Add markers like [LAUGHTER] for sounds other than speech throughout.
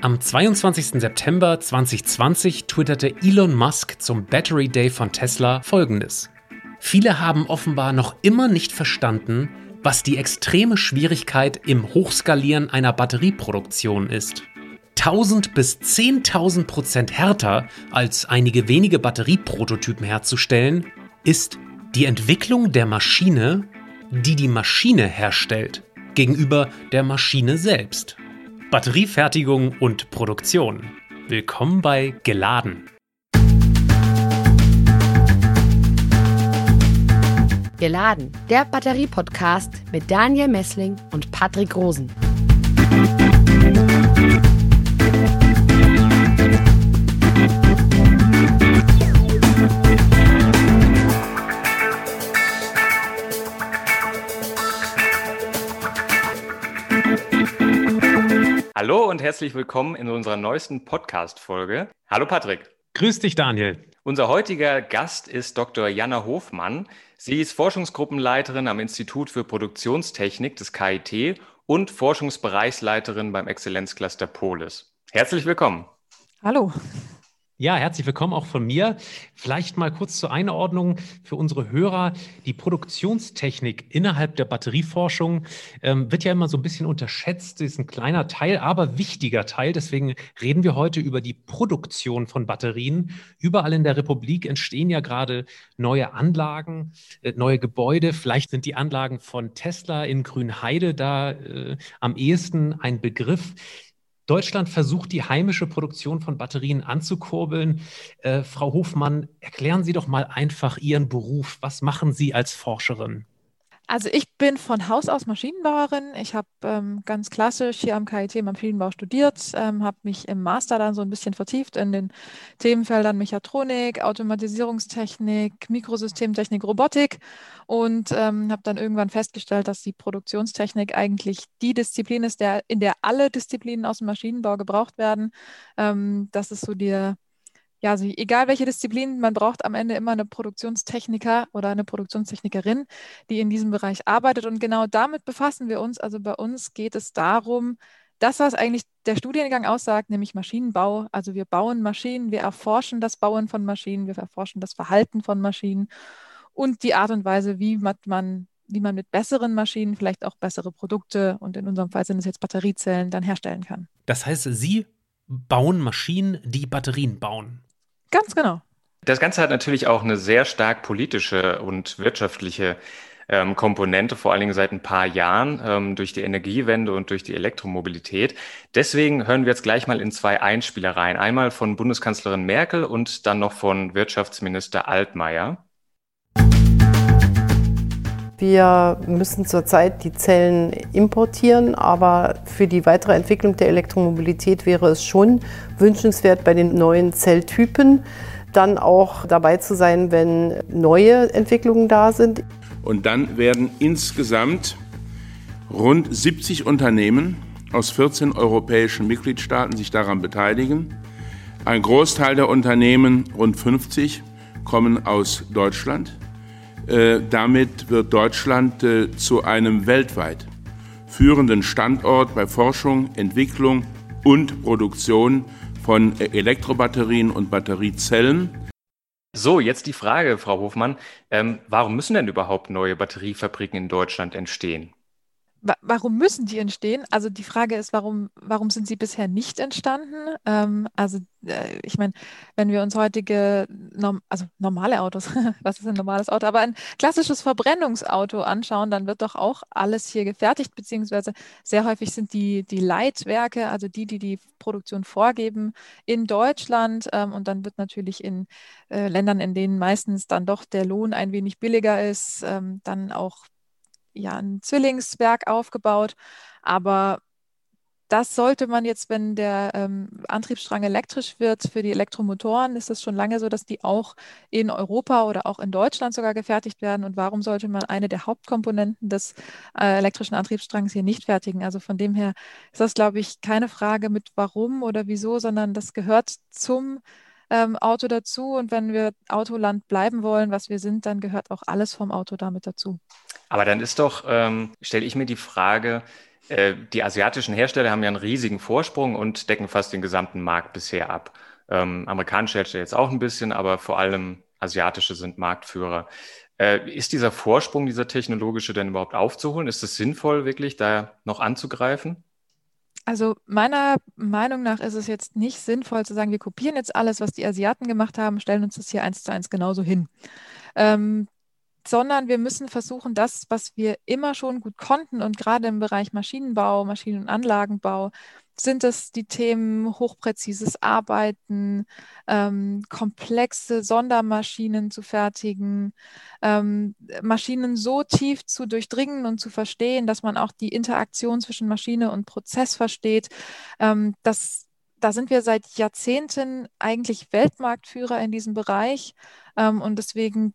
Am 22. September 2020 twitterte Elon Musk zum Battery Day von Tesla folgendes. Viele haben offenbar noch immer nicht verstanden, was die extreme Schwierigkeit im Hochskalieren einer Batterieproduktion ist. 1000 bis 10.000 Prozent härter als einige wenige Batterieprototypen herzustellen, ist die Entwicklung der Maschine, die die Maschine herstellt, gegenüber der Maschine selbst. Batteriefertigung und Produktion. Willkommen bei Geladen. Geladen, der Batterie-Podcast mit Daniel Messling und Patrick Rosen. Hallo und herzlich willkommen in unserer neuesten Podcast-Folge. Hallo Patrick. Grüß dich, Daniel. Unser heutiger Gast ist Dr. Jana Hofmann. Sie ist Forschungsgruppenleiterin am Institut für Produktionstechnik des KIT und Forschungsbereichsleiterin beim Exzellenzcluster Polis. Herzlich willkommen. Hallo. Ja, herzlich willkommen auch von mir. Vielleicht mal kurz zur Einordnung für unsere Hörer. Die Produktionstechnik innerhalb der Batterieforschung ähm, wird ja immer so ein bisschen unterschätzt. Ist ein kleiner Teil, aber wichtiger Teil. Deswegen reden wir heute über die Produktion von Batterien. Überall in der Republik entstehen ja gerade neue Anlagen, äh, neue Gebäude. Vielleicht sind die Anlagen von Tesla in Grünheide da äh, am ehesten ein Begriff. Deutschland versucht, die heimische Produktion von Batterien anzukurbeln. Äh, Frau Hofmann, erklären Sie doch mal einfach Ihren Beruf. Was machen Sie als Forscherin? Also ich bin von Haus aus Maschinenbauerin. Ich habe ähm, ganz klassisch hier am KIT Maschinenbau studiert, ähm, habe mich im Master dann so ein bisschen vertieft in den Themenfeldern Mechatronik, Automatisierungstechnik, Mikrosystemtechnik, Robotik und ähm, habe dann irgendwann festgestellt, dass die Produktionstechnik eigentlich die Disziplin ist, der, in der alle Disziplinen aus dem Maschinenbau gebraucht werden. Ähm, das ist so der ja, also egal welche Disziplin, man braucht am Ende immer eine Produktionstechniker oder eine Produktionstechnikerin, die in diesem Bereich arbeitet. Und genau damit befassen wir uns. Also bei uns geht es darum, das, was eigentlich der Studiengang aussagt, nämlich Maschinenbau. Also wir bauen Maschinen, wir erforschen das Bauen von Maschinen, wir erforschen das Verhalten von Maschinen und die Art und Weise, wie man, wie man mit besseren Maschinen vielleicht auch bessere Produkte und in unserem Fall sind es jetzt Batteriezellen dann herstellen kann. Das heißt, Sie bauen Maschinen, die Batterien bauen. Ganz genau. Das Ganze hat natürlich auch eine sehr stark politische und wirtschaftliche ähm, Komponente, vor allen Dingen seit ein paar Jahren ähm, durch die Energiewende und durch die Elektromobilität. Deswegen hören wir jetzt gleich mal in zwei Einspielereien. Einmal von Bundeskanzlerin Merkel und dann noch von Wirtschaftsminister Altmaier. Wir müssen zurzeit die Zellen importieren, aber für die weitere Entwicklung der Elektromobilität wäre es schon wünschenswert, bei den neuen Zelltypen dann auch dabei zu sein, wenn neue Entwicklungen da sind. Und dann werden insgesamt rund 70 Unternehmen aus 14 europäischen Mitgliedstaaten sich daran beteiligen. Ein Großteil der Unternehmen, rund 50, kommen aus Deutschland. Äh, damit wird Deutschland äh, zu einem weltweit führenden Standort bei Forschung, Entwicklung und Produktion von äh, Elektrobatterien und Batteriezellen. So, jetzt die Frage, Frau Hofmann. Ähm, warum müssen denn überhaupt neue Batteriefabriken in Deutschland entstehen? Warum müssen die entstehen? Also die Frage ist, warum, warum sind sie bisher nicht entstanden? Ähm, also äh, ich meine, wenn wir uns heutige, norm also normale Autos, [LAUGHS] was ist ein normales Auto, aber ein klassisches Verbrennungsauto anschauen, dann wird doch auch alles hier gefertigt, beziehungsweise sehr häufig sind die, die Leitwerke, also die, die die Produktion vorgeben, in Deutschland ähm, und dann wird natürlich in äh, Ländern, in denen meistens dann doch der Lohn ein wenig billiger ist, ähm, dann auch ja ein Zwillingswerk aufgebaut. Aber das sollte man jetzt, wenn der ähm, Antriebsstrang elektrisch wird, für die Elektromotoren ist es schon lange so, dass die auch in Europa oder auch in Deutschland sogar gefertigt werden. Und warum sollte man eine der Hauptkomponenten des äh, elektrischen Antriebsstrangs hier nicht fertigen? Also von dem her ist das, glaube ich, keine Frage mit warum oder wieso, sondern das gehört zum ähm, Auto dazu. Und wenn wir Autoland bleiben wollen, was wir sind, dann gehört auch alles vom Auto damit dazu. Aber dann ist doch, ähm, stelle ich mir die Frage, Äh, die asiatischen Hersteller haben ja einen riesigen Vorsprung und decken fast den gesamten Markt bisher ab. Ähm, amerikanische Hersteller jetzt auch ein bisschen, aber vor allem asiatische sind Marktführer. Äh, ist dieser Vorsprung, dieser technologische denn überhaupt aufzuholen? Ist es sinnvoll, wirklich da noch anzugreifen? Also meiner Meinung nach ist es jetzt nicht sinnvoll zu sagen, wir kopieren jetzt alles, was die Asiaten gemacht haben, stellen uns das hier eins zu eins genauso hin. Ähm, sondern wir müssen versuchen, das, was wir immer schon gut konnten und gerade im Bereich Maschinenbau, Maschinen- und Anlagenbau, sind es die Themen hochpräzises Arbeiten, ähm, komplexe Sondermaschinen zu fertigen, ähm, Maschinen so tief zu durchdringen und zu verstehen, dass man auch die Interaktion zwischen Maschine und Prozess versteht. Ähm, das, da sind wir seit Jahrzehnten eigentlich Weltmarktführer in diesem Bereich. Ähm, und deswegen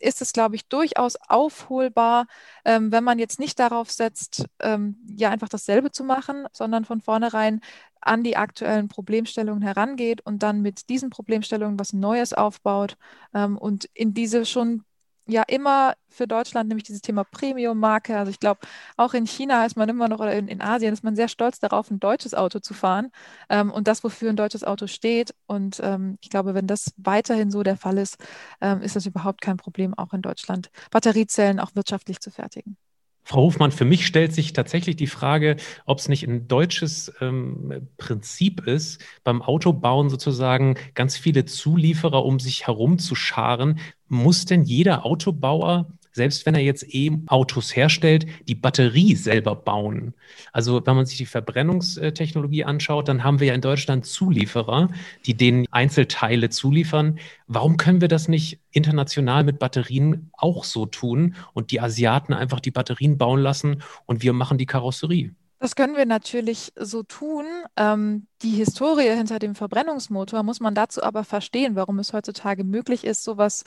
ist es, glaube ich, durchaus aufholbar, ähm, wenn man jetzt nicht darauf setzt, ähm, ja einfach dasselbe zu machen, sondern von vornherein an die aktuellen Problemstellungen herangeht und dann mit diesen Problemstellungen was Neues aufbaut ähm, und in diese schon ja immer für Deutschland, nämlich dieses Thema Premium-Marke. Also ich glaube, auch in China ist man immer noch oder in, in, Asien ist man sehr stolz darauf, ein deutsches Auto zu fahren ähm, und das, wofür ein deutsches Auto steht. Und ähm, ich glaube, wenn das weiterhin so der Fall ist, ähm, ist das überhaupt kein Problem, auch in Deutschland Batteriezellen auch wirtschaftlich zu fertigen. Frau Hofmann, für mich stellt sich tatsächlich die Frage, ob es nicht ein deutsches ähm, Prinzip ist, beim Autobauen sozusagen ganz viele Zulieferer um sich herum zu scharen. Muss denn jeder Autobauer selbst wenn er jetzt E-Autos herstellt, die Batterie selber bauen. Also wenn man sich die Verbrennungstechnologie anschaut, dann haben wir ja in Deutschland Zulieferer, die den Einzelteile zuliefern. Warum können wir das nicht international mit Batterien auch so tun und die Asiaten einfach die Batterien bauen lassen und wir machen die Karosserie? Das können wir natürlich so tun. Ähm, die Historie hinter dem Verbrennungsmotor muss man dazu aber verstehen, warum es heutzutage möglich ist, sowas,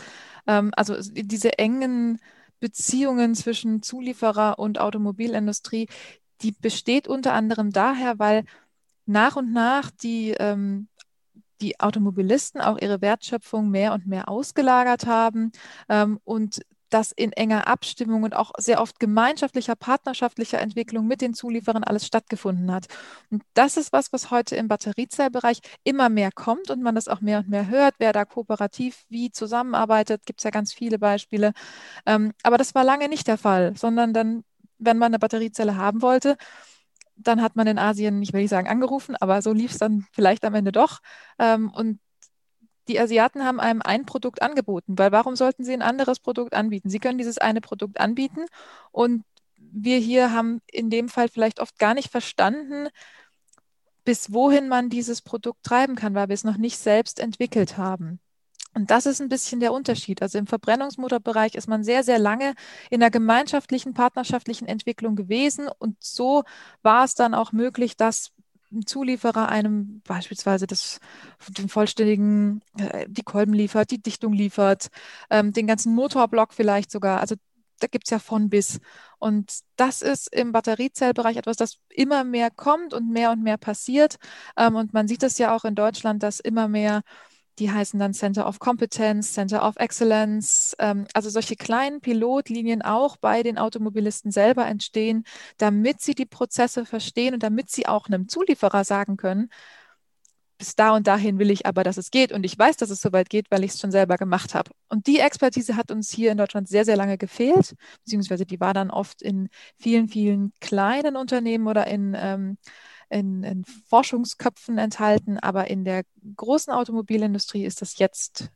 ähm, also diese engen Beziehungen zwischen Zulieferer und Automobilindustrie, die besteht unter anderem daher, weil nach und nach die, ähm, die Automobilisten auch ihre Wertschöpfung mehr und mehr ausgelagert haben ähm, und das in enger Abstimmung und auch sehr oft gemeinschaftlicher, partnerschaftlicher Entwicklung mit den Zulieferern alles stattgefunden hat. Und das ist was, was heute im Batteriezellbereich immer mehr kommt und man das auch mehr und mehr hört, wer da kooperativ wie zusammenarbeitet, gibt es ja ganz viele Beispiele. Ähm, aber das war lange nicht der Fall, sondern dann, wenn man eine Batteriezelle haben wollte, dann hat man in Asien, ich will nicht sagen angerufen, aber so lief es dann vielleicht am Ende doch. Ähm, und die Asiaten haben einem ein Produkt angeboten, weil warum sollten sie ein anderes Produkt anbieten? Sie können dieses eine Produkt anbieten und wir hier haben in dem Fall vielleicht oft gar nicht verstanden, bis wohin man dieses Produkt treiben kann, weil wir es noch nicht selbst entwickelt haben. Und das ist ein bisschen der Unterschied. Also im Verbrennungsmotorbereich ist man sehr, sehr lange in der gemeinschaftlichen, partnerschaftlichen Entwicklung gewesen. Und so war es dann auch möglich, dass Zulieferer einem beispielsweise das, den vollständigen, äh, die Kolben liefert, die Dichtung liefert, ähm, den ganzen Motorblock vielleicht sogar. Also da gibt es ja von bis. Und das ist im Batteriezellbereich etwas, das immer mehr kommt und mehr und mehr passiert. Ähm, und man sieht es ja auch in Deutschland, dass immer mehr die heißen dann Center of Competence, Center of Excellence. Ähm, also solche kleinen Pilotlinien auch bei den Automobilisten selber entstehen, damit sie die Prozesse verstehen und damit sie auch einem Zulieferer sagen können, bis da und dahin will ich aber, dass es geht. Und ich weiß, dass es soweit geht, weil ich es schon selber gemacht habe. Und die Expertise hat uns hier in Deutschland sehr, sehr lange gefehlt, beziehungsweise die war dann oft in vielen, vielen kleinen Unternehmen oder in ähm, in, in Forschungsköpfen enthalten, aber in der großen Automobilindustrie ist das jetzt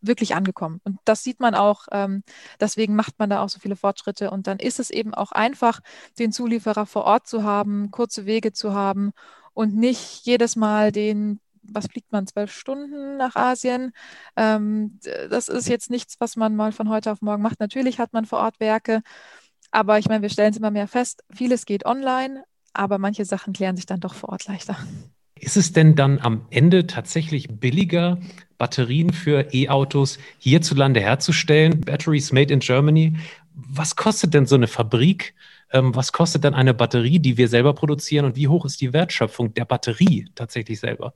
wirklich angekommen. Und das sieht man auch, ähm, deswegen macht man da auch so viele Fortschritte. Und dann ist es eben auch einfach, den Zulieferer vor Ort zu haben, kurze Wege zu haben und nicht jedes Mal den, was fliegt man, zwölf Stunden nach Asien. Ähm, das ist jetzt nichts, was man mal von heute auf morgen macht. Natürlich hat man vor Ort Werke. Aber ich meine, wir stellen es immer mehr fest, vieles geht online, aber manche Sachen klären sich dann doch vor Ort leichter. Ist es denn dann am Ende tatsächlich billiger, Batterien für E-Autos hierzulande herzustellen? Batteries made in Germany. Was kostet denn so eine Fabrik? Ähm, was kostet dann eine Batterie, die wir selber produzieren? Und wie hoch ist die Wertschöpfung der Batterie tatsächlich selber?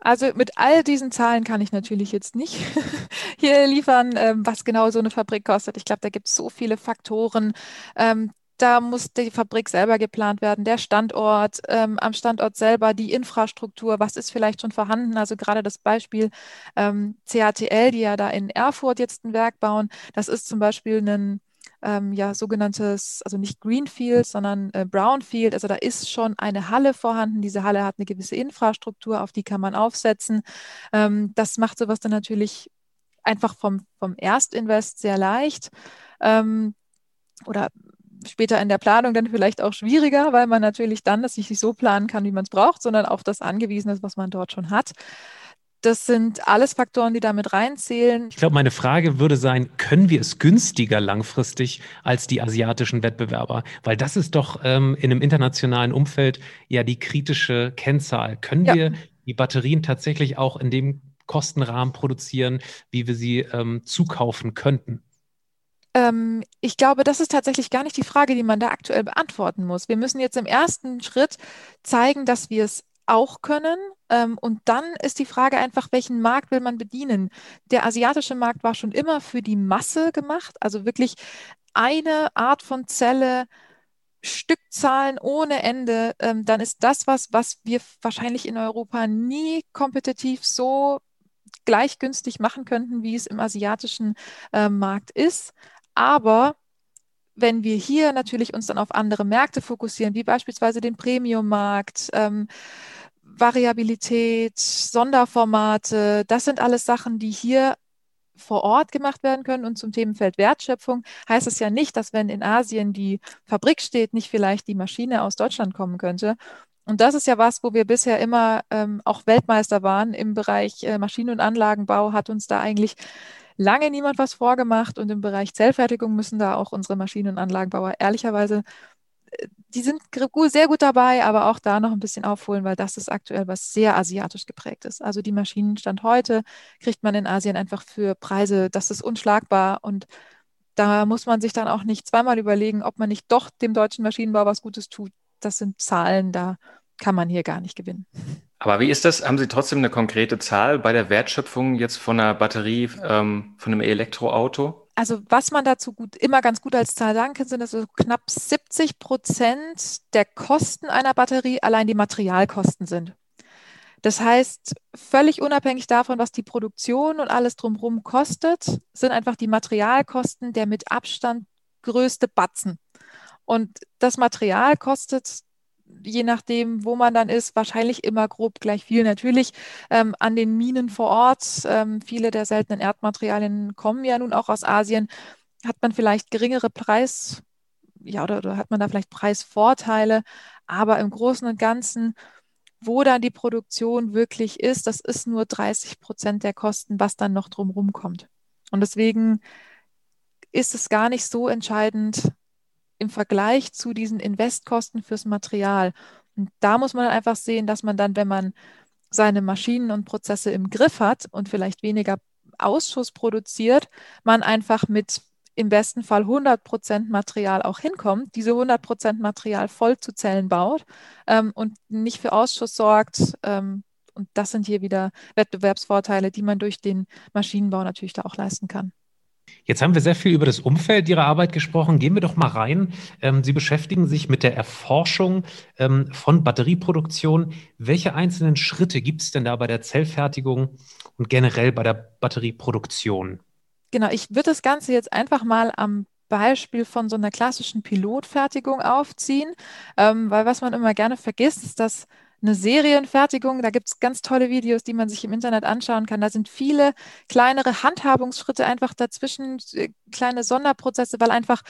Also mit all diesen Zahlen kann ich natürlich jetzt nicht [LAUGHS] hier liefern, ähm, was genau so eine Fabrik kostet. Ich glaube, da gibt es so viele Faktoren. Da muss die Fabrik selber geplant werden, der Standort, ähm, am Standort selber die Infrastruktur, was ist vielleicht schon vorhanden. Also gerade das Beispiel ähm, CATL, die ja da in Erfurt jetzt ein Werk bauen, das ist zum Beispiel ein ähm, ja, sogenanntes, also nicht Greenfield, sondern äh, Brownfield. Also da ist schon eine Halle vorhanden. Diese Halle hat eine gewisse Infrastruktur, auf die kann man aufsetzen. Ähm, das macht sowas dann natürlich einfach vom, vom Erstinvest sehr leicht. Ähm, oder später in der Planung dann vielleicht auch schwieriger, weil man natürlich dann das nicht so planen kann, wie man es braucht, sondern auf das angewiesen ist, was man dort schon hat. Das sind alles Faktoren, die damit reinzählen. Ich glaube, meine Frage würde sein, können wir es günstiger langfristig als die asiatischen Wettbewerber? Weil das ist doch ähm, in einem internationalen Umfeld ja die kritische Kennzahl. Können ja. wir die Batterien tatsächlich auch in dem Kostenrahmen produzieren, wie wir sie ähm, zukaufen könnten? Ähm, ich glaube, das ist tatsächlich gar nicht die Frage, die man da aktuell beantworten muss. Wir müssen jetzt im ersten Schritt zeigen, dass wir es auch können. Ähm, und dann ist die Frage einfach, welchen Markt will man bedienen? Der asiatische Markt war schon immer für die Masse gemacht, also wirklich eine Art von Zelle, Stückzahlen ohne Ende. Ähm, dann ist das was, was wir wahrscheinlich in Europa nie kompetitiv so gleich günstig machen könnten, wie es im asiatischen äh, Markt ist. Aber wenn wir hier natürlich uns dann auf andere Märkte fokussieren, wie beispielsweise den Premium-Markt, ähm, Variabilität, Sonderformate, das sind alles Sachen, die hier vor Ort gemacht werden können. Und zum Themenfeld Wertschöpfung heißt es ja nicht, dass wenn in Asien die Fabrik steht, nicht vielleicht die Maschine aus Deutschland kommen könnte. Und das ist ja was, wo wir bisher immer ähm, auch Weltmeister waren im Bereich äh, Maschinen- und Anlagenbau, hat uns da eigentlich lange niemand was vorgemacht. Und im Bereich Zellfertigung müssen da auch unsere Maschinen- und Anlagenbauer ehrlicherweise die sind sehr gut dabei, aber auch da noch ein bisschen aufholen, weil das ist aktuell was sehr asiatisch geprägt ist. Also die Maschinenstand heute kriegt man in Asien einfach für Preise, das ist unschlagbar und da muss man sich dann auch nicht zweimal überlegen, ob man nicht doch dem deutschen Maschinenbau was Gutes tut. Das sind Zahlen, da kann man hier gar nicht gewinnen. Aber wie ist das? Haben Sie trotzdem eine konkrete Zahl bei der Wertschöpfung jetzt von einer Batterie, ähm, von einem Elektroauto? also was man dazu gut, immer ganz gut als Zahl sagen kann, sind also knapp 70 Prozent der Kosten einer Batterie allein die Materialkosten sind. Das heißt, völlig unabhängig davon, was die Produktion und alles drumherum kostet, sind einfach die Materialkosten der mit Abstand größte Batzen. Und das Material kostet je nachdem, wo man dann ist, wahrscheinlich immer grob gleich viel. Natürlich ähm, an den Minen vor Ort, ähm, viele der seltenen Erdmaterialien kommen ja nun auch aus Asien, hat man vielleicht geringere Preis, ja, oder, oder hat man da vielleicht Preisvorteile, aber im Großen und Ganzen wo dann die Produktion wirklich ist, das ist nur 30 Prozent der Kosten, was dann noch drumherum kommt. Und deswegen ist es gar nicht so entscheidend, im Vergleich zu diesen Investkosten fürs Material. Und da muss man einfach sehen, dass man dann, wenn man seine Maschinen und Prozesse im Griff hat und vielleicht weniger Ausschuss produziert, man einfach mit im besten Fall 100 Prozent Material auch hinkommt, diese 100 Prozent Material voll zu Zellen baut ähm, und nicht für Ausschuss sorgt. Ähm, und das sind hier wieder Wettbewerbsvorteile, die man durch den Maschinenbau natürlich da auch leisten kann. Jetzt haben wir sehr viel über das Umfeld Ihrer Arbeit gesprochen. Gehen wir doch mal rein. Ähm, Sie beschäftigen sich mit der Erforschung ähm, von Batterieproduktion. Welche einzelnen Schritte gibt es denn da bei der Zellfertigung und generell bei der Batterieproduktion? Genau, ich würde das Ganze jetzt einfach mal am Beispiel von so einer klassischen Pilotfertigung aufziehen, ähm, weil was man immer gerne vergisst, ist, dass eine Serienfertigung. Da gibt es ganz tolle Videos, die man sich im Internet anschauen kann. Da sind viele kleinere Handhabungsschritte einfach dazwischen, äh, kleine Sonderprozesse, weil einfach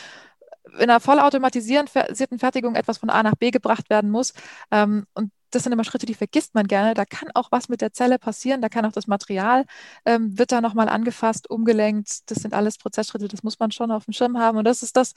in einer vollautomatisierten Fertigung etwas von A nach B gebracht werden muss. Ähm, und das sind immer Schritte, die vergisst man gerne. Da kann auch was mit der Zelle passieren. Da kann auch das Material, ähm, wird da nochmal angefasst, umgelenkt. Das sind alles Prozessschritte, das muss man schon auf dem Schirm haben. Und das ist das,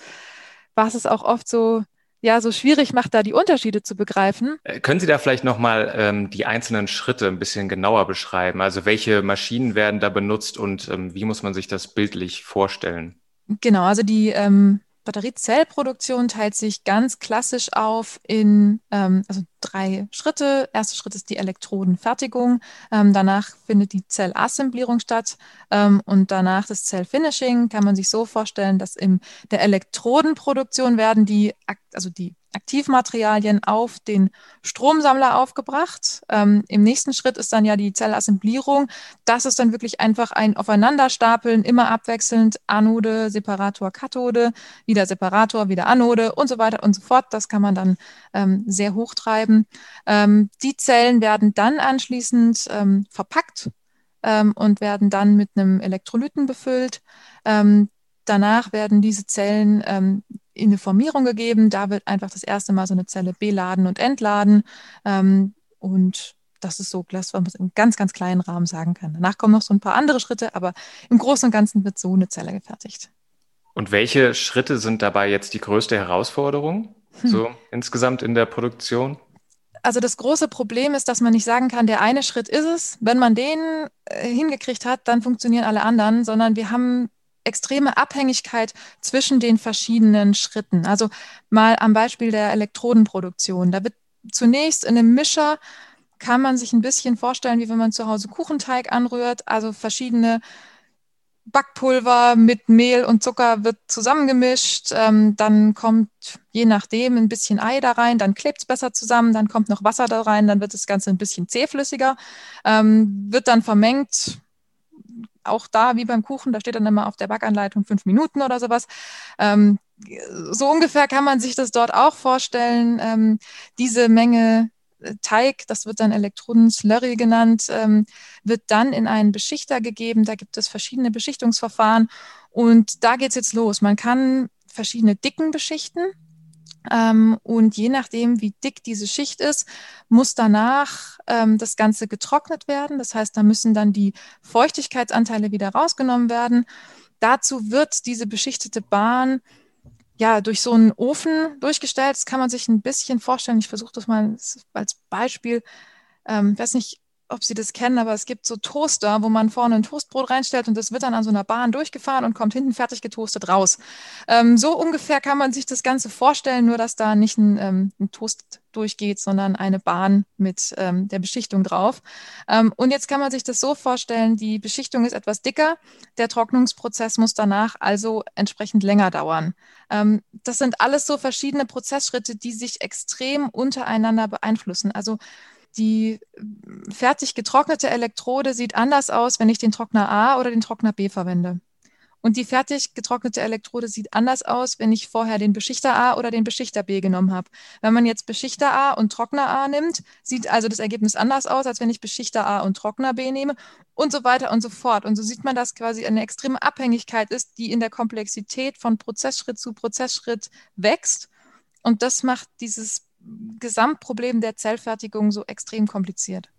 was es auch oft so ja so schwierig macht, da die Unterschiede zu begreifen. Äh, können Sie da vielleicht nochmal ähm, die einzelnen Schritte ein bisschen genauer beschreiben? Also welche Maschinen werden da benutzt und ähm, wie muss man sich das bildlich vorstellen? Genau, also die, ähm, Batteriezellproduktion teilt sich ganz klassisch auf in ähm, also drei Schritte. Erster Schritt ist die Elektrodenfertigung. Ähm, danach findet die Zellassemblierung statt ähm, und danach das Zellfinishing. Kann man sich so vorstellen, dass in der Elektrodenproduktion werden die, also die Aktivmaterialien auf den Stromsammler aufgebracht. Ähm, Im nächsten Schritt ist dann ja die Zellassemblierung. Das ist dann wirklich einfach ein Aufeinanderstapeln, immer abwechselnd Anode, Separator, Kathode, wieder Separator, wieder Anode und so weiter und so fort. Das kann man dann ähm, sehr hoch treiben. Ähm, die Zellen werden dann anschließend ähm, verpackt ähm, und werden dann mit einem Elektrolyten befüllt. Ähm, danach werden diese Zellen ähm, in eine Formierung gegeben. Da wird einfach das erste Mal so eine Zelle beladen und entladen. Ähm, und das ist so das, was man im ganz, ganz kleinen Rahmen sagen kann. Danach kommen noch so ein paar andere Schritte, aber im Großen und Ganzen wird so eine Zelle gefertigt. Und welche Schritte sind dabei jetzt die größte Herausforderung, hm. so insgesamt in der Produktion? Also das große Problem ist, dass man nicht sagen kann, der eine Schritt ist es. Wenn man den äh, hingekriegt hat, dann funktionieren alle anderen, sondern wir haben extreme Abhängigkeit zwischen den verschiedenen Schritten. Also mal am Beispiel der Elektrodenproduktion. Da wird zunächst in einem Mischer kann man sich ein bisschen vorstellen, wie wenn man zu Hause Kuchenteig anrührt, also verschiedene Backpulver mit Mehl und Zucker wird zusammengemischt. Ähm, dann kommt je nachdem ein bisschen Ei da rein, dann klebt es besser zusammen, dann kommt noch Wasser da rein, dann wird das Ganze ein bisschen zähflüssiger, ähm, wird dann vermengt, auch da, wie beim Kuchen, da steht dann immer auf der Backanleitung fünf Minuten oder sowas. Ähm, so ungefähr kann man sich das dort auch vorstellen. Ähm, diese Menge äh, Teig, das wird dann Elektroden-Slurry genannt, ähm, wird dann in einen Beschichter gegeben. Da gibt es verschiedene Beschichtungsverfahren und da geht es jetzt los. Man kann verschiedene Dicken beschichten. Ähm, und je nachdem, wie dick diese Schicht ist, muss danach ähm, das Ganze getrocknet werden. Das heißt, da müssen dann die Feuchtigkeitsanteile wieder rausgenommen werden. Dazu wird diese beschichtete Bahn ja durch so einen Ofen durchgestellt. Das kann man sich ein bisschen vorstellen. Ich versuche das mal als Beispiel. Ähm, weiß nicht, ob Sie das kennen, aber es gibt so Toaster, wo man vorne ein Toastbrot reinstellt und das wird dann an so einer Bahn durchgefahren und kommt hinten fertig getoastet raus. Ähm, so ungefähr kann man sich das Ganze vorstellen, nur dass da nicht ein, ähm, ein Toast durchgeht, sondern eine Bahn mit ähm, der Beschichtung drauf. Ähm, und jetzt kann man sich das so vorstellen, die Beschichtung ist etwas dicker, der Trocknungsprozess muss danach also entsprechend länger dauern. Ähm, das sind alles so verschiedene Prozessschritte, die sich extrem untereinander beeinflussen. Also die fertig getrocknete Elektrode sieht anders aus, wenn ich den Trockner A oder den Trockner B verwende. Und die fertig getrocknete Elektrode sieht anders aus, wenn ich vorher den Beschichter A oder den Beschichter B genommen habe. Wenn man jetzt Beschichter A und Trockner A nimmt, sieht also das Ergebnis anders aus, als wenn ich Beschichter A und Trockner B nehme und so weiter und so fort. Und so sieht man, dass quasi eine extreme Abhängigkeit ist, die in der Komplexität von Prozessschritt zu Prozessschritt wächst. Und das macht dieses Gesamtproblem der Zellfertigung so extrem kompliziert.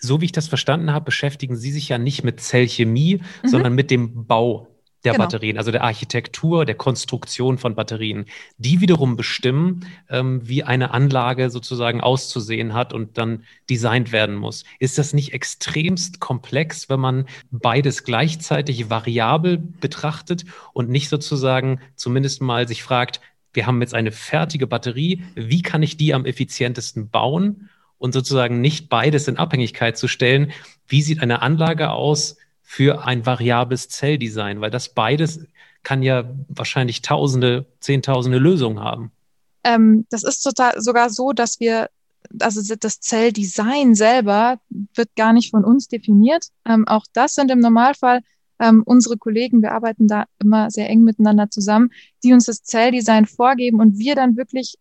So wie ich das verstanden habe, beschäftigen Sie sich ja nicht mit Zellchemie, mhm. sondern mit dem Bau der genau. Batterien, also der Architektur, der Konstruktion von Batterien, die wiederum bestimmen, ähm, wie eine Anlage sozusagen auszusehen hat und dann designt werden muss. Ist das nicht extremst komplex, wenn man beides gleichzeitig variabel betrachtet und nicht sozusagen zumindest mal sich fragt, wir haben jetzt eine fertige Batterie, wie kann ich die am effizientesten bauen und sozusagen nicht beides in Abhängigkeit zu stellen, wie sieht eine Anlage aus für ein variables Zelldesign, weil das beides kann ja wahrscheinlich tausende, zehntausende Lösungen haben. Ähm, das ist total, sogar so, dass wir also das Zelldesign selber wird gar nicht von uns definiert. Ähm, auch das sind im Normalfall ähm, unsere Kollegen, wir arbeiten da immer sehr eng miteinander zusammen, die uns das Zelldesign vorgeben und wir dann wirklich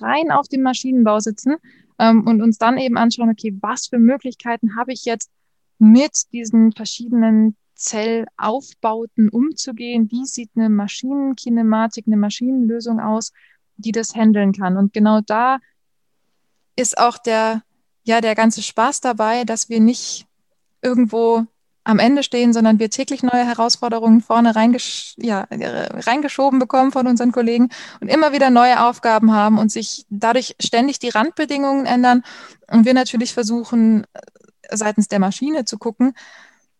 rein auf dem Maschinenbau sitzen ähm, und uns dann eben anschauen, okay, was für Möglichkeiten habe ich jetzt mit diesen verschiedenen Zellaufbauten umzugehen? Wie sieht eine Maschinenkinematik, eine Maschinenlösung aus, die das handeln kann? Und genau da ist auch der, ja, der ganze Spaß dabei, dass wir nicht irgendwo am Ende stehen, sondern wir täglich neue Herausforderungen vorne reingesch ja, reingeschoben bekommen von unseren Kollegen und immer wieder neue Aufgaben haben und sich dadurch ständig die Randbedingungen ändern. Und wir natürlich versuchen, seitens der Maschine zu gucken,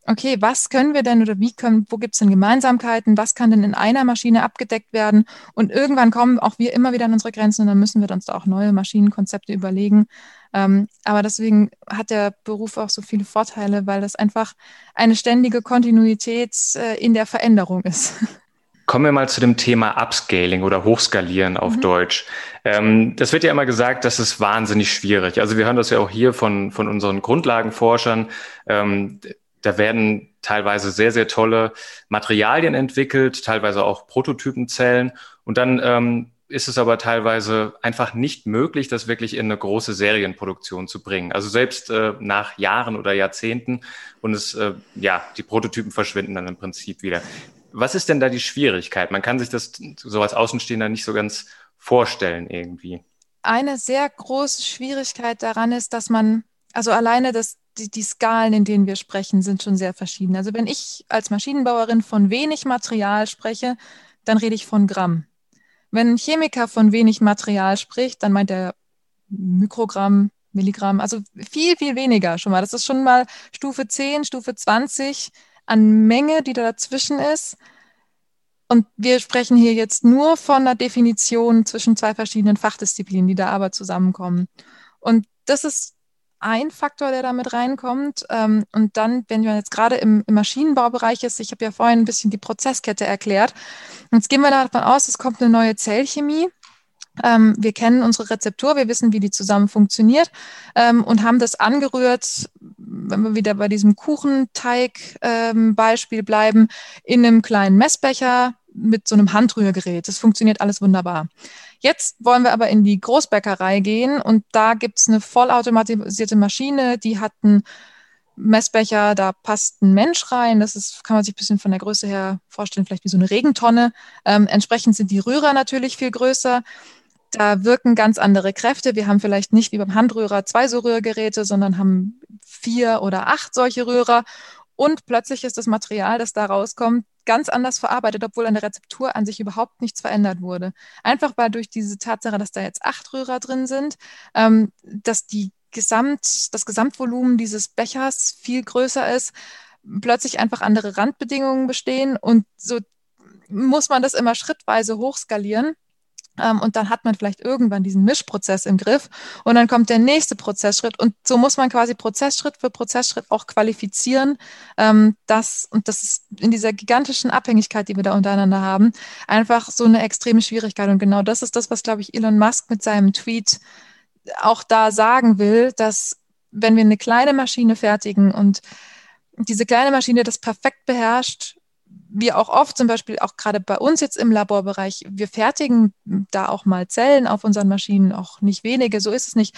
okay, was können wir denn oder wie können, wo gibt es denn Gemeinsamkeiten, was kann denn in einer Maschine abgedeckt werden? Und irgendwann kommen auch wir immer wieder an unsere Grenzen und dann müssen wir uns da auch neue Maschinenkonzepte überlegen. Ähm, aber deswegen hat der Beruf auch so viele Vorteile, weil das einfach eine ständige Kontinuität äh, in der Veränderung ist. [LAUGHS] Kommen wir mal zu dem Thema Upscaling oder Hochskalieren auf mhm. Deutsch. Ähm, das wird ja immer gesagt, das ist wahnsinnig schwierig. Also wir hören das ja auch hier von, von unseren Grundlagenforschern. Ähm, da werden teilweise sehr, sehr tolle Materialien entwickelt, teilweise auch Prototypenzellen. Und dann ähm, ist es aber teilweise einfach nicht möglich, das wirklich in eine große Serienproduktion zu bringen. Also selbst äh, nach Jahren oder Jahrzehnten und es, äh, ja, die Prototypen verschwinden dann im Prinzip wieder. Was ist denn da die Schwierigkeit? Man kann sich das so als Außenstehender nicht so ganz vorstellen irgendwie. Eine sehr große Schwierigkeit daran ist, dass man, also alleine das die, die Skalen, in denen wir sprechen, sind schon sehr verschieden. Also wenn ich als Maschinenbauerin von wenig Material spreche, dann rede ich von Gramm. Wenn ein Chemiker von wenig Material spricht, dann meint er Mikrogramm, Milligramm, also viel, viel weniger schon mal. Das ist schon mal Stufe 10, Stufe 20 an Menge, die da dazwischen ist. Und wir sprechen hier jetzt nur von einer Definition zwischen zwei verschiedenen Fachdisziplinen, die da aber zusammenkommen. Und das ist ein Faktor, der damit reinkommt. Ähm, und dann, wenn man jetzt gerade im, im Maschinenbaubereich ist, ich habe ja vorhin ein bisschen die Prozesskette erklärt. Jetzt gehen wir davon aus, es kommt eine neue Zellchemie. Ähm, wir kennen unsere Rezeptur, wir wissen, wie die zusammen funktioniert ähm, und haben das angerührt, wenn wir wieder bei diesem Kuchenteig-Beispiel bleiben, in einem kleinen Messbecher mit so einem Handrührgerät. Das funktioniert alles wunderbar. Jetzt wollen wir aber in die Großbäckerei gehen und da gibt es eine vollautomatisierte Maschine, die hat einen Messbecher, da passt ein Mensch rein. Das ist, kann man sich ein bisschen von der Größe her vorstellen, vielleicht wie so eine Regentonne. Ähm, entsprechend sind die Rührer natürlich viel größer. Da wirken ganz andere Kräfte. Wir haben vielleicht nicht wie beim Handrührer zwei so Rührgeräte, sondern haben vier oder acht solche Rührer. Und plötzlich ist das Material, das da rauskommt, ganz anders verarbeitet, obwohl an der Rezeptur an sich überhaupt nichts verändert wurde. Einfach weil durch diese Tatsache, dass da jetzt acht Rührer drin sind, ähm, dass die Gesamt, das Gesamtvolumen dieses Bechers viel größer ist, plötzlich einfach andere Randbedingungen bestehen und so muss man das immer schrittweise hochskalieren. Ähm, und dann hat man vielleicht irgendwann diesen Mischprozess im Griff und dann kommt der nächste Prozessschritt und so muss man quasi Prozessschritt für Prozessschritt auch qualifizieren. Ähm, das, und das ist in dieser gigantischen Abhängigkeit, die wir da untereinander haben, einfach so eine extreme Schwierigkeit. Und genau das ist das, was, glaube ich, Elon Musk mit seinem Tweet auch da sagen will, dass wenn wir eine kleine Maschine fertigen und diese kleine Maschine das perfekt beherrscht, wir auch oft zum Beispiel auch gerade bei uns jetzt im Laborbereich, wir fertigen da auch mal Zellen auf unseren Maschinen, auch nicht wenige, so ist es nicht.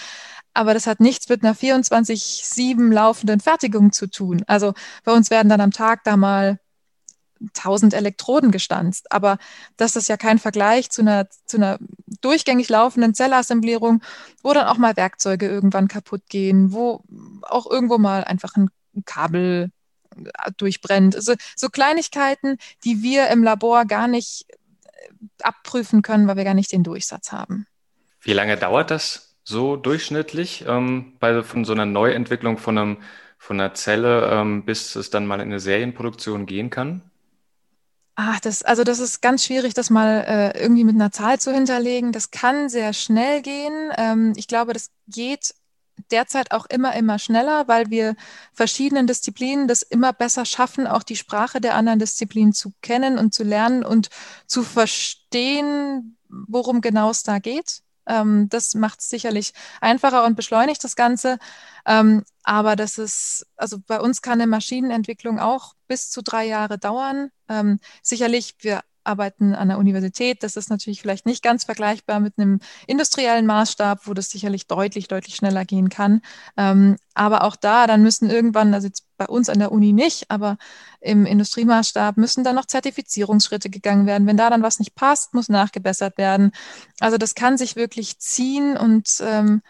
Aber das hat nichts mit einer 24-7 laufenden Fertigung zu tun. Also bei uns werden dann am Tag da mal 1000 Elektroden gestanzt. Aber das ist ja kein Vergleich zu einer, zu einer durchgängig laufenden Zellassemblierung, wo dann auch mal Werkzeuge irgendwann kaputt gehen, wo auch irgendwo mal einfach ein Kabel durchbrennt. Also so Kleinigkeiten, die wir im Labor gar nicht äh, abprüfen können, weil wir gar nicht den Durchsatz haben. Wie lange dauert das so durchschnittlich ähm, bei von so einer Neuentwicklung von, einem, von einer Zelle, ähm, bis es dann mal in eine Serienproduktion gehen kann? Ach, das, also das ist ganz schwierig, das mal äh, irgendwie mit einer Zahl zu hinterlegen. Das kann sehr schnell gehen. Ähm, ich glaube, das geht derzeit auch immer, immer schneller, weil wir verschiedenen Disziplinen das immer besser schaffen, auch die Sprache der anderen Disziplinen zu kennen und zu lernen und zu verstehen, worum genau es da geht. Ähm, das macht es sicherlich einfacher und beschleunigt das Ganze. Ähm, aber das ist, also bei uns kann eine Maschinenentwicklung auch bis zu drei Jahre dauern. Ähm, sicherlich, wir arbeiten an der Universität. Das ist natürlich vielleicht nicht ganz vergleichbar mit einem industriellen Maßstab, wo das sicherlich deutlich, deutlich schneller gehen kann. Ähm, aber auch da, dann müssen irgendwann, also jetzt bei uns an der Uni nicht, aber im Industriemaßstab müssen dann noch Zertifizierungsschritte gegangen werden. Wenn da dann was nicht passt, muss nachgebessert werden. Also das kann sich wirklich ziehen und ähm,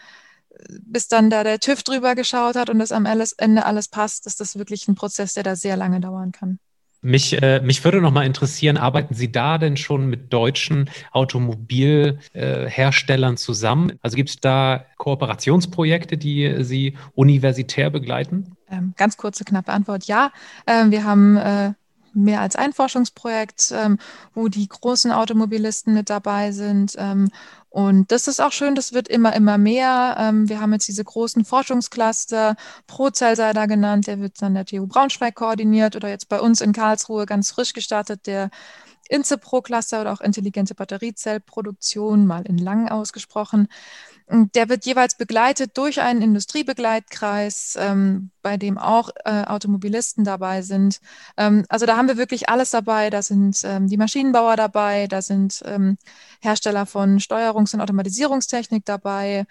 bis dann da der TÜV drüber geschaut hat und das am Ende alles passt, ist das wirklich ein Prozess, der da sehr lange dauern kann. Mich, äh, mich würde noch mal interessieren, arbeiten Sie da denn schon mit deutschen Automobilherstellern äh, zusammen? Also gibt es da Kooperationsprojekte, die Sie universitär begleiten? Ähm, ganz kurze, knappe Antwort, ja. Ähm, wir haben äh, mehr als ein Forschungsprojekt, ähm, wo die großen Automobilisten mit dabei sind. Ähm, und das ist auch schön, das wird immer, immer mehr. Ähm, wir haben jetzt diese großen Forschungscluster, ProCell sei da genannt, der wird dann der TU Braunschweig koordiniert oder jetzt bei uns in Karlsruhe ganz frisch gestartet, der INSE-Pro-Cluster oder auch intelligente Batteriezellproduktion, mal in lang ausgesprochen. Der wird jeweils begleitet durch einen Industriebegleitkreis, ähm, bei dem auch äh, Automobilisten dabei sind. Ähm, also da haben wir wirklich alles dabei. Da sind ähm, die Maschinenbauer dabei, da sind ähm, Hersteller von Steuerungs- und Automatisierungstechnik dabei,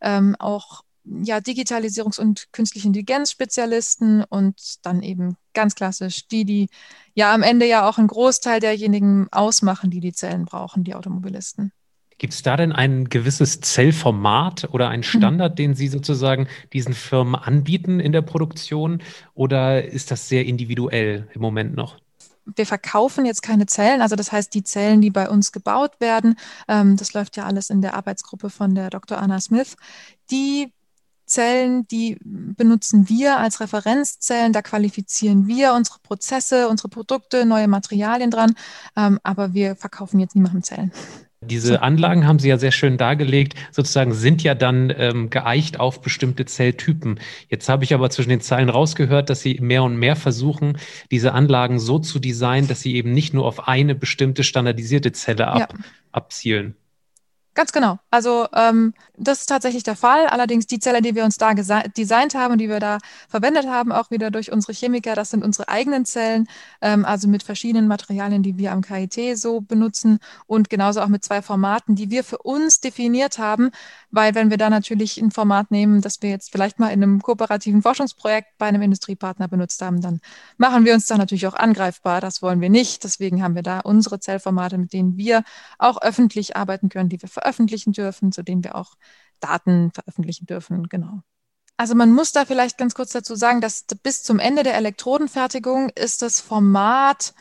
ähm, auch ja, Digitalisierungs- und künstliche Intelligenz-Spezialisten und dann eben ganz klassisch die, die ja am Ende ja auch einen Großteil derjenigen ausmachen, die die Zellen brauchen, die Automobilisten. Gibt es da denn ein gewisses Zellformat oder einen mhm. Standard, mhm. den Sie sozusagen diesen Firmen anbieten in der Produktion? Oder ist das sehr individuell im Moment noch? wir verkaufen jetzt keine Zellen, also das heißt die Zellen, die bei uns gebaut werden, ähm, das läuft ja alles in der Arbeitsgruppe von der Dr. Anna Smith, die Zellen, die benutzen wir als Referenzzellen, da qualifizieren wir unsere Prozesse, unsere Produkte, neue Materialien dran, ähm, aber wir verkaufen jetzt niemandem Zellen. Diese Anlagen haben Sie ja sehr schön dargelegt, sozusagen sind ja dann ähm, geeicht auf bestimmte Zelltypen. Jetzt habe ich aber zwischen den Zeilen rausgehört, dass Sie mehr und mehr versuchen, diese Anlagen so zu designen, dass sie eben nicht nur auf eine bestimmte standardisierte Zelle ab, ja. abzielen. Ganz genau. Also ähm, das ist tatsächlich der Fall. Allerdings die Zelle, die wir uns da designt haben und die wir da verwendet haben, auch wieder durch unsere Chemiker, das sind unsere eigenen Zellen, ähm, also mit verschiedenen Materialien, die wir am KIT so benutzen und genauso auch mit zwei Formaten, die wir für uns definiert haben, weil wenn wir da natürlich ein Format nehmen, das wir jetzt vielleicht mal in einem kooperativen Forschungsprojekt bei einem Industriepartner benutzt haben, dann machen wir uns da natürlich auch angreifbar. Das wollen wir nicht. Deswegen haben wir da unsere Zellformate, mit denen wir auch öffentlich arbeiten können, die wir veröffentlichen dürfen, zu denen wir auch Daten veröffentlichen dürfen. Genau. Also man muss da vielleicht ganz kurz dazu sagen, dass bis zum Ende der Elektrodenfertigung ist das Format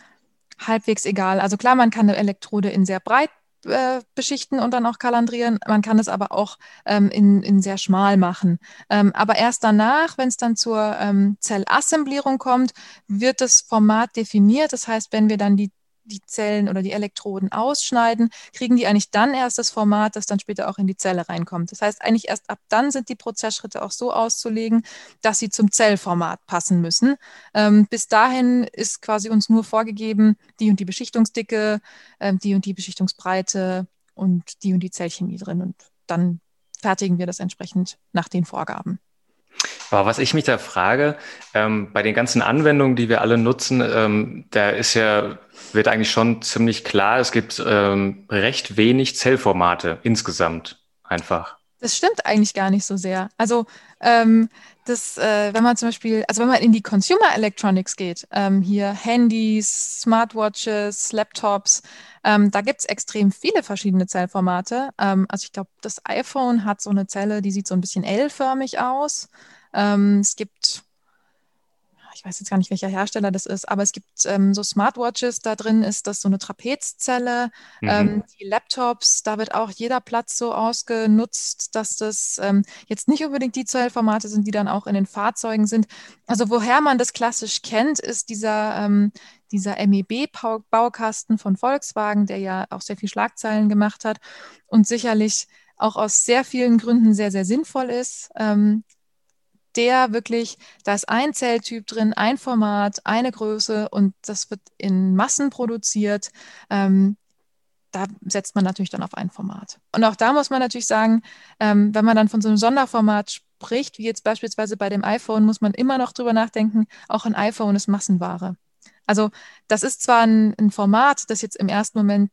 halbwegs egal. Also klar, man kann eine Elektrode in sehr breit äh, beschichten und dann auch kalandrieren. Man kann es aber auch ähm, in, in sehr schmal machen. Ähm, aber erst danach, wenn es dann zur ähm, Zellassemblierung kommt, wird das Format definiert. Das heißt, wenn wir dann die die Zellen oder die Elektroden ausschneiden, kriegen die eigentlich dann erst das Format, das dann später auch in die Zelle reinkommt. Das heißt, eigentlich erst ab dann sind die Prozessschritte auch so auszulegen, dass sie zum Zellformat passen müssen. Ähm, bis dahin ist quasi uns nur vorgegeben, die und die Beschichtungsdicke, äh, die und die Beschichtungsbreite und die und die Zellchemie drin. Und dann fertigen wir das entsprechend nach den Vorgaben. Aber was ich mich da frage, ähm, bei den ganzen Anwendungen, die wir alle nutzen, ähm, da ist ja, wird eigentlich schon ziemlich klar, es gibt ähm, recht wenig Zellformate insgesamt einfach. Das stimmt eigentlich gar nicht so sehr. Also ähm, das, äh, wenn man zum Beispiel, also wenn man in die Consumer Electronics geht, ähm, hier Handys, Smartwatches, Laptops, ähm, da gibt es extrem viele verschiedene Zellformate. Ähm, also ich glaube, das iPhone hat so eine Zelle, die sieht so ein bisschen L-förmig aus. Ähm, es gibt, ich weiß jetzt gar nicht, welcher Hersteller das ist, aber es gibt ähm, so Smartwatches, da drin ist das so eine Trapezzelle. Mhm. Ähm, die Laptops, da wird auch jeder Platz so ausgenutzt, dass das ähm, jetzt nicht unbedingt die Zellformate sind, die dann auch in den Fahrzeugen sind. Also woher man das klassisch kennt, ist dieser, ähm, dieser MEB-Baukasten von Volkswagen, der ja auch sehr viel Schlagzeilen gemacht hat und sicherlich auch aus sehr vielen Gründen sehr, sehr sinnvoll ist. Ähm, der wirklich, da ist ein Zelltyp drin, ein Format, eine Größe und das wird in Massen produziert. Ähm, da setzt man natürlich dann auf ein Format. Und auch da muss man natürlich sagen, ähm, wenn man dann von so einem Sonderformat spricht, wie jetzt beispielsweise bei dem iPhone, muss man immer noch drüber nachdenken, auch ein iPhone ist Massenware. Also das ist zwar ein, ein Format, das jetzt im ersten Moment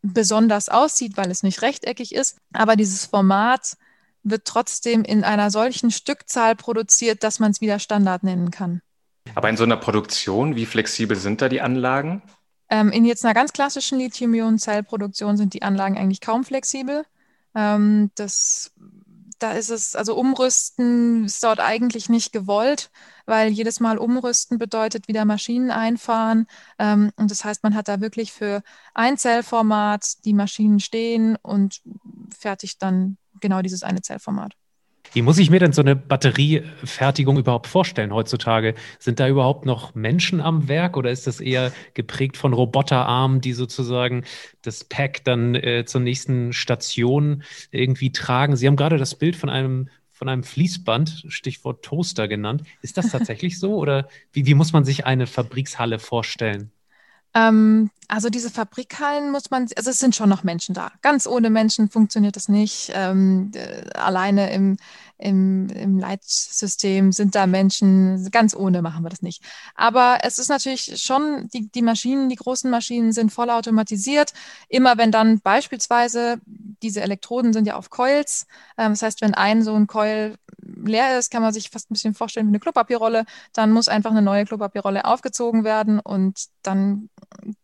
besonders aussieht, weil es nicht rechteckig ist, aber dieses Format wird trotzdem in einer solchen Stückzahl produziert, dass man es wieder Standard nennen kann. Aber in so einer Produktion, wie flexibel sind da die Anlagen? Ähm, in jetzt einer ganz klassischen Lithium-Ionen-Zellproduktion sind die Anlagen eigentlich kaum flexibel. Ähm, das da ist es, also umrüsten ist dort eigentlich nicht gewollt, weil jedes Mal umrüsten bedeutet wieder Maschinen einfahren. Ähm, und das heißt, man hat da wirklich für ein Zellformat die Maschinen stehen und fertigt dann genau dieses eine Zellformat. Wie muss ich mir denn so eine Batteriefertigung überhaupt vorstellen heutzutage? Sind da überhaupt noch Menschen am Werk oder ist das eher geprägt von Roboterarmen, die sozusagen das Pack dann äh, zur nächsten Station irgendwie tragen? Sie haben gerade das Bild von einem von einem Fließband, Stichwort Toaster genannt. Ist das tatsächlich so oder wie, wie muss man sich eine Fabrikshalle vorstellen? Ähm, also diese Fabrikhallen muss man, also es sind schon noch Menschen da. Ganz ohne Menschen funktioniert das nicht. Ähm, äh, alleine im, im, im Leitsystem sind da Menschen, ganz ohne machen wir das nicht. Aber es ist natürlich schon, die, die Maschinen, die großen Maschinen sind voll automatisiert. Immer wenn dann beispielsweise, diese Elektroden sind ja auf Coils, ähm, das heißt, wenn ein so ein Coil leer ist, kann man sich fast ein bisschen vorstellen wie eine Klopapierrolle, dann muss einfach eine neue Klopapierrolle aufgezogen werden und dann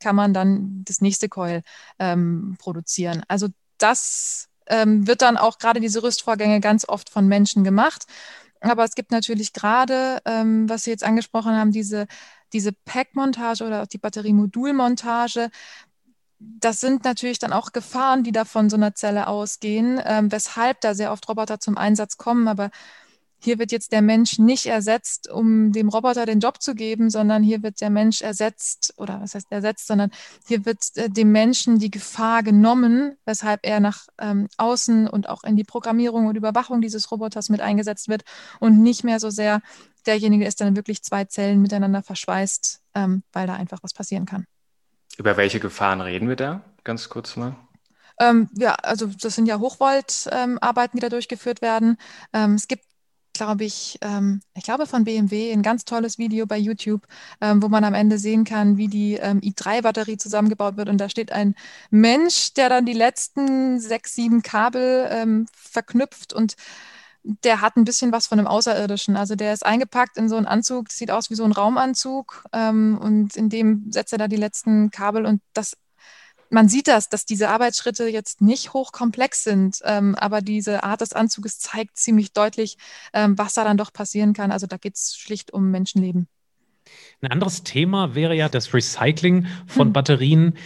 kann man dann das nächste Coil ähm, produzieren. Also das ähm, wird dann auch gerade diese Rüstvorgänge ganz oft von Menschen gemacht. Aber es gibt natürlich gerade, ähm, was Sie jetzt angesprochen haben, diese, diese Pack-Montage oder auch die Batteriemodulmontage. Das sind natürlich dann auch Gefahren, die da von so einer Zelle ausgehen, ähm, weshalb da sehr oft Roboter zum Einsatz kommen. Aber hier wird jetzt der Mensch nicht ersetzt, um dem Roboter den Job zu geben, sondern hier wird der Mensch ersetzt, oder was heißt ersetzt, sondern hier wird äh, dem Menschen die Gefahr genommen, weshalb er nach ähm, außen und auch in die Programmierung und Überwachung dieses Roboters mit eingesetzt wird und nicht mehr so sehr derjenige ist, der dann wirklich zwei Zellen miteinander verschweißt, ähm, weil da einfach was passieren kann. Über welche Gefahren reden wir da? Ganz kurz mal. Ähm, ja, also das sind ja Hochvolt-Arbeiten, ähm, die da durchgeführt werden. Ähm, es gibt glaube ich, ähm, ich glaube von BMW, ein ganz tolles Video bei YouTube, ähm, wo man am Ende sehen kann, wie die ähm, i3-Batterie zusammengebaut wird. Und da steht ein Mensch, der dann die letzten sechs, sieben Kabel ähm, verknüpft und der hat ein bisschen was von einem Außerirdischen. Also der ist eingepackt in so einen Anzug, das sieht aus wie so ein Raumanzug. Ähm, und in dem setzt er da die letzten Kabel und das man sieht das, dass diese Arbeitsschritte jetzt nicht hochkomplex sind, ähm, aber diese Art des Anzuges zeigt ziemlich deutlich, ähm, was da dann doch passieren kann. Also da geht es schlicht um Menschenleben. Ein anderes Thema wäre ja das Recycling von hm. Batterien,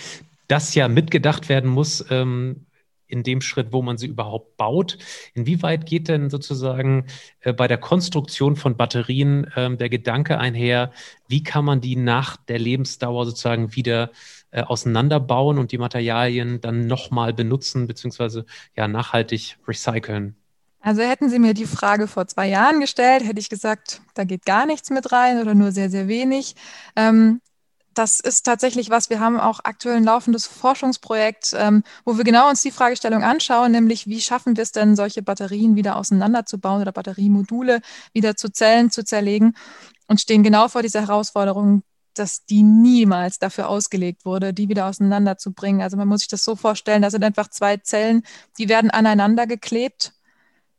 das ja mitgedacht werden muss. Ähm, in dem Schritt, wo man sie überhaupt baut. Inwieweit geht denn sozusagen äh, bei der Konstruktion von Batterien ähm, der Gedanke einher, wie kann man die nach der Lebensdauer sozusagen wieder äh, auseinanderbauen und die Materialien dann nochmal benutzen beziehungsweise ja nachhaltig recyceln? Also hätten Sie mir die Frage vor zwei Jahren gestellt, hätte ich gesagt, da geht gar nichts mit rein oder nur sehr, sehr wenig. Ähm, das ist tatsächlich was, wir haben auch aktuell ein laufendes Forschungsprojekt, ähm, wo wir genau uns die Fragestellung anschauen, nämlich wie schaffen wir es denn, solche Batterien wieder auseinanderzubauen oder Batteriemodule wieder zu Zellen zu zerlegen und stehen genau vor dieser Herausforderung, dass die niemals dafür ausgelegt wurde, die wieder auseinanderzubringen. Also man muss sich das so vorstellen, da sind einfach zwei Zellen, die werden aneinander geklebt,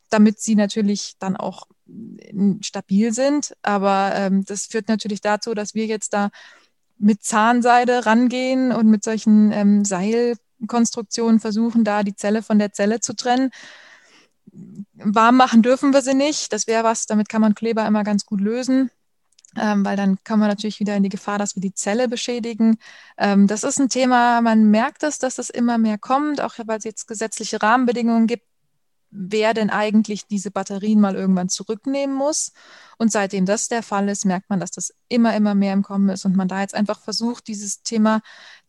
damit sie natürlich dann auch äh, stabil sind. Aber ähm, das führt natürlich dazu, dass wir jetzt da mit Zahnseide rangehen und mit solchen ähm, Seilkonstruktionen versuchen, da die Zelle von der Zelle zu trennen. Warm machen dürfen wir sie nicht. Das wäre was, damit kann man Kleber immer ganz gut lösen ähm, weil dann kommen wir natürlich wieder in die Gefahr, dass wir die Zelle beschädigen. Ähm, das ist ein Thema, man merkt es, dass es immer mehr kommt, auch weil es jetzt gesetzliche Rahmenbedingungen gibt, wer denn eigentlich diese Batterien mal irgendwann zurücknehmen muss. Und seitdem das der Fall ist, merkt man, dass das immer, immer mehr im Kommen ist und man da jetzt einfach versucht, dieses Thema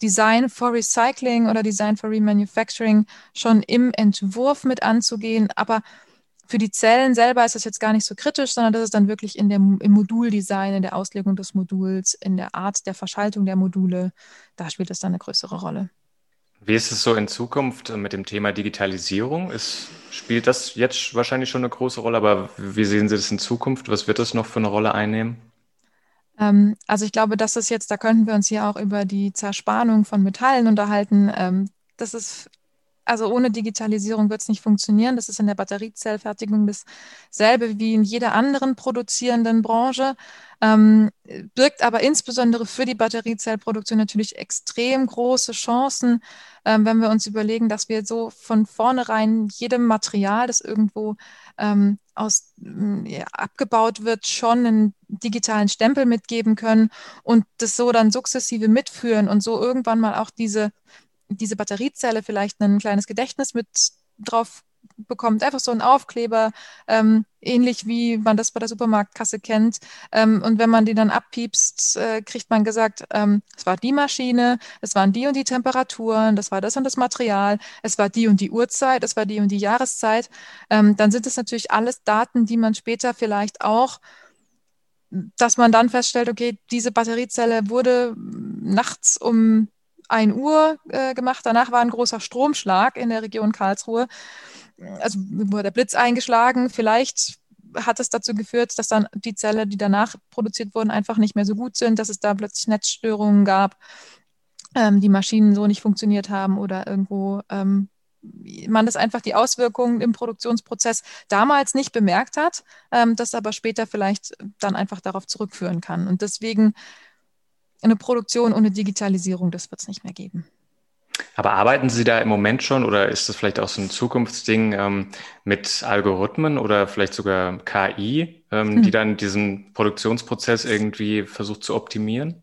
Design for Recycling oder Design for Remanufacturing schon im Entwurf mit anzugehen, aber für die Zellen selber ist das jetzt gar nicht so kritisch, sondern das ist dann wirklich in dem, im Moduldesign, in der Auslegung des Moduls, in der Art der Verschaltung der Module, da spielt es dann eine größere Rolle. Wie ist es so in Zukunft mit dem Thema Digitalisierung? Ist, spielt das jetzt wahrscheinlich schon eine große Rolle, aber wie sehen Sie das in Zukunft? Was wird das noch für eine Rolle einnehmen? Ähm, also ich glaube, das ist jetzt, da könnten wir uns hier auch über die Zerspannung von Metallen unterhalten. Ähm, das ist also ohne Digitalisierung wird es nicht funktionieren. Das ist in der Batteriezellfertigung dasselbe wie in jeder anderen produzierenden Branche, ähm, birgt aber insbesondere für die Batteriezellproduktion natürlich extrem große Chancen, ähm, wenn wir uns überlegen, dass wir so von vornherein jedem Material, das irgendwo ähm, aus, ja, abgebaut wird, schon einen digitalen Stempel mitgeben können und das so dann sukzessive mitführen und so irgendwann mal auch diese diese Batteriezelle vielleicht ein kleines Gedächtnis mit drauf bekommt, einfach so ein Aufkleber, ähm, ähnlich wie man das bei der Supermarktkasse kennt. Ähm, und wenn man die dann abpiepst, äh, kriegt man gesagt, ähm, es war die Maschine, es waren die und die Temperaturen, das war das und das Material, es war die und die Uhrzeit, es war die und die Jahreszeit. Ähm, dann sind es natürlich alles Daten, die man später vielleicht auch dass man dann feststellt, okay, diese Batteriezelle wurde nachts um 1 Uhr äh, gemacht. Danach war ein großer Stromschlag in der Region Karlsruhe. Also wurde der Blitz eingeschlagen. Vielleicht hat es dazu geführt, dass dann die Zelle, die danach produziert wurden, einfach nicht mehr so gut sind, dass es da plötzlich Netzstörungen gab, ähm, die Maschinen so nicht funktioniert haben oder irgendwo ähm, man das einfach die Auswirkungen im Produktionsprozess damals nicht bemerkt hat, ähm, das aber später vielleicht dann einfach darauf zurückführen kann. Und deswegen eine Produktion ohne Digitalisierung, das wird es nicht mehr geben. Aber arbeiten Sie da im Moment schon oder ist das vielleicht auch so ein Zukunftsding ähm, mit Algorithmen oder vielleicht sogar KI, ähm, hm. die dann diesen Produktionsprozess irgendwie versucht zu optimieren?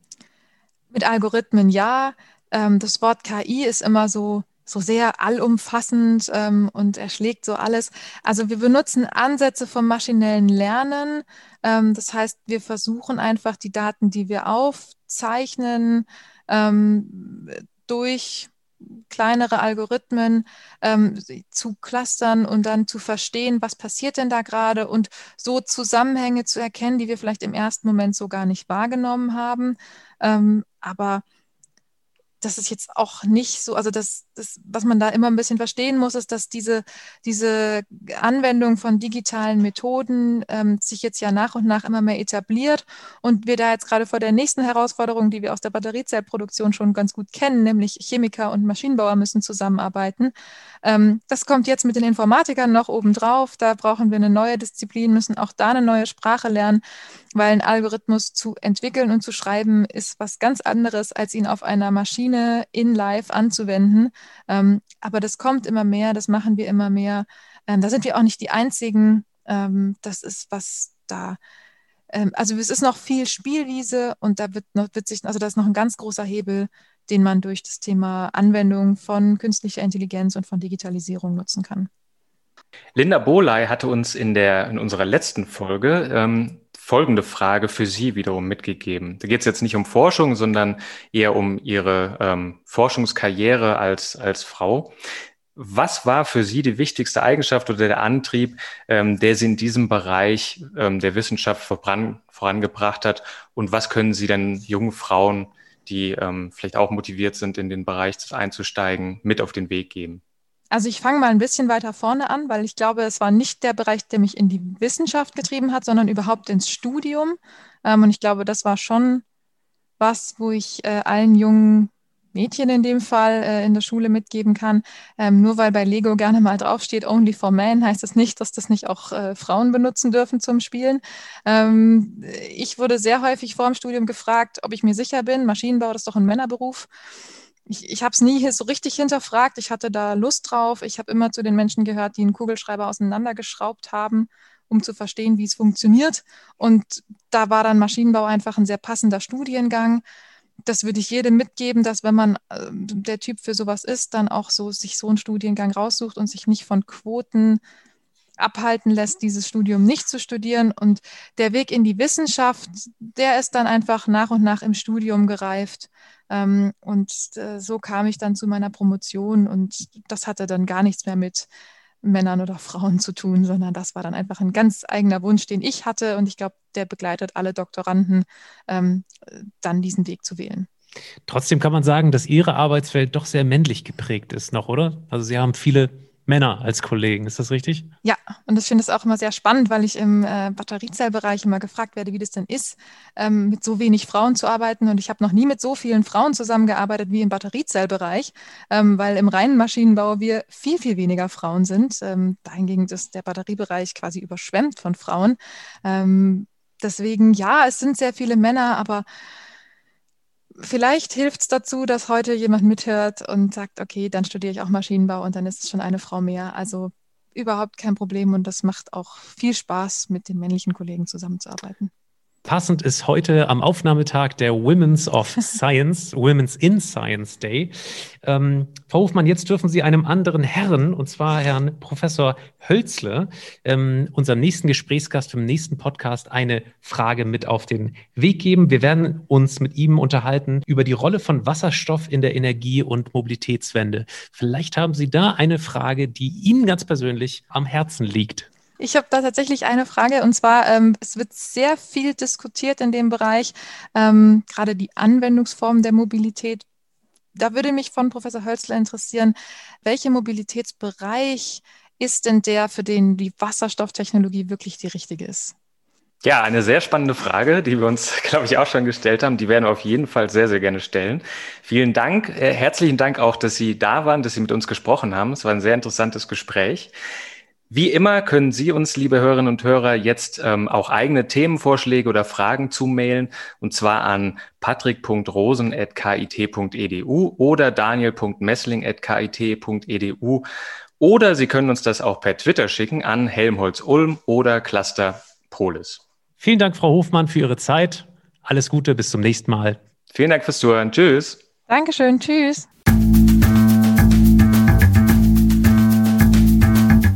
Mit Algorithmen ja. Ähm, das Wort KI ist immer so so sehr allumfassend ähm, und erschlägt so alles. Also wir benutzen Ansätze vom maschinellen Lernen. Ähm, das heißt, wir versuchen einfach die Daten, die wir aufzeichnen, ähm, durch kleinere Algorithmen ähm, zu clustern und dann zu verstehen, was passiert denn da gerade und so Zusammenhänge zu erkennen, die wir vielleicht im ersten Moment so gar nicht wahrgenommen haben. Ähm, aber das ist jetzt auch nicht so, also das, das, was man da immer ein bisschen verstehen muss, ist, dass diese, diese Anwendung von digitalen Methoden ähm, sich jetzt ja nach und nach immer mehr etabliert und wir da jetzt gerade vor der nächsten Herausforderung, die wir aus der Batteriezellproduktion schon ganz gut kennen, nämlich Chemiker und Maschinenbauer müssen zusammenarbeiten. Ähm, das kommt jetzt mit den Informatikern noch obendrauf. Da brauchen wir eine neue Disziplin, müssen auch da eine neue Sprache lernen, weil ein Algorithmus zu entwickeln und zu schreiben ist was ganz anderes, als ihn auf einer Maschine in Live anzuwenden. Ähm, aber das kommt immer mehr, das machen wir immer mehr. Ähm, da sind wir auch nicht die Einzigen. Ähm, das ist was da. Ähm, also es ist noch viel Spielwiese und da wird noch, wird sich, also da ist noch ein ganz großer Hebel, den man durch das Thema Anwendung von künstlicher Intelligenz und von Digitalisierung nutzen kann. Linda Boley hatte uns in, der, in unserer letzten Folge ähm, folgende Frage für Sie wiederum mitgegeben. Da geht es jetzt nicht um Forschung, sondern eher um Ihre ähm, Forschungskarriere als, als Frau. Was war für Sie die wichtigste Eigenschaft oder der Antrieb, ähm, der Sie in diesem Bereich ähm, der Wissenschaft voran, vorangebracht hat? Und was können Sie denn jungen Frauen, die ähm, vielleicht auch motiviert sind, in den Bereich einzusteigen, mit auf den Weg geben? Also ich fange mal ein bisschen weiter vorne an, weil ich glaube, es war nicht der Bereich, der mich in die Wissenschaft getrieben hat, sondern überhaupt ins Studium. Ähm, und ich glaube, das war schon was, wo ich äh, allen jungen Mädchen in dem Fall äh, in der Schule mitgeben kann. Ähm, nur weil bei Lego gerne mal draufsteht, only for men, heißt das nicht, dass das nicht auch äh, Frauen benutzen dürfen zum Spielen. Ähm, ich wurde sehr häufig vor dem Studium gefragt, ob ich mir sicher bin, Maschinenbau, das ist doch ein Männerberuf ich, ich habe es nie so richtig hinterfragt. Ich hatte da Lust drauf. Ich habe immer zu den Menschen gehört, die einen Kugelschreiber auseinandergeschraubt haben, um zu verstehen, wie es funktioniert. Und da war dann Maschinenbau einfach ein sehr passender Studiengang. Das würde ich jedem mitgeben, dass wenn man äh, der Typ für sowas ist, dann auch so sich so einen Studiengang raussucht und sich nicht von Quoten abhalten lässt, dieses Studium nicht zu studieren. Und der Weg in die Wissenschaft, der ist dann einfach nach und nach im Studium gereift. Ähm, und äh, so kam ich dann zu meiner Promotion und das hatte dann gar nichts mehr mit Männern oder Frauen zu tun, sondern das war dann einfach ein ganz eigener Wunsch, den ich hatte und ich glaube, der begleitet alle Doktoranden, ähm, dann diesen Weg zu wählen. Trotzdem kann man sagen, dass Ihre Arbeitswelt doch sehr männlich geprägt ist noch, oder? Also Sie haben viele Männer als Kollegen. Ist das richtig? Ja, und ich finde es auch immer sehr spannend, weil ich im äh, Batteriezellbereich immer gefragt werde, wie das denn ist, ähm, mit so wenig Frauen zu arbeiten. Und ich habe noch nie mit so vielen Frauen zusammengearbeitet wie im Batteriezellbereich, ähm, weil im reinen Maschinenbau wir viel, viel weniger Frauen sind. Ähm, dahingegen ist der Batteriebereich quasi überschwemmt von Frauen. Ähm, deswegen, ja, es sind sehr viele Männer, aber vielleicht hilft es dazu, dass heute jemand mithört und sagt, okay, dann studiere ich auch Maschinenbau und dann ist es schon eine Frau mehr. Also überhaupt kein Problem und das macht auch viel Spaß, mit den männlichen Kollegen zusammenzuarbeiten. Passend ist heute am Aufnahmetag der Women's of [LAUGHS] Science, Women's in Science Day. Ähm, Frau Hofmann, jetzt dürfen Sie einem anderen Herrn, und zwar Herrn Professor Hölzle, ähm, unserem nächsten Gesprächsgast im nächsten Podcast, eine Frage mit auf den Weg geben. Wir werden uns mit ihm unterhalten über die Rolle von Wasserstoff in der Energie- und Mobilitätswende. Vielleicht haben Sie da eine Frage, die Ihnen ganz persönlich am Herzen liegt. Ich habe da tatsächlich eine Frage und zwar, ähm, es wird sehr viel diskutiert in dem Bereich, ähm, gerade die Anwendungsform der Mobilität. Da würde mich von Professor Hölzler interessieren, welcher Mobilitätsbereich ist denn der, für den die Wasserstofftechnologie wirklich die richtige ist? Ja, eine sehr spannende Frage, die wir uns, [LAUGHS] glaube ich, auch schon gestellt haben. Die werden wir auf jeden Fall sehr, sehr gerne stellen. Vielen Dank. Äh, herzlichen Dank auch, dass Sie da waren, dass Sie mit uns gesprochen haben. Es war ein sehr interessantes Gespräch. Wie immer können Sie uns, liebe Hörerinnen und Hörer, jetzt ähm, auch eigene Themenvorschläge oder Fragen zumailen und zwar an patrick.rosen.kit.edu oder daniel.messling.kit.edu oder Sie können uns das auch per Twitter schicken an Helmholtz Ulm oder Cluster Polis. Vielen Dank, Frau Hofmann, für Ihre Zeit. Alles Gute, bis zum nächsten Mal. Vielen Dank fürs Zuhören. Tschüss. Dankeschön. Tschüss.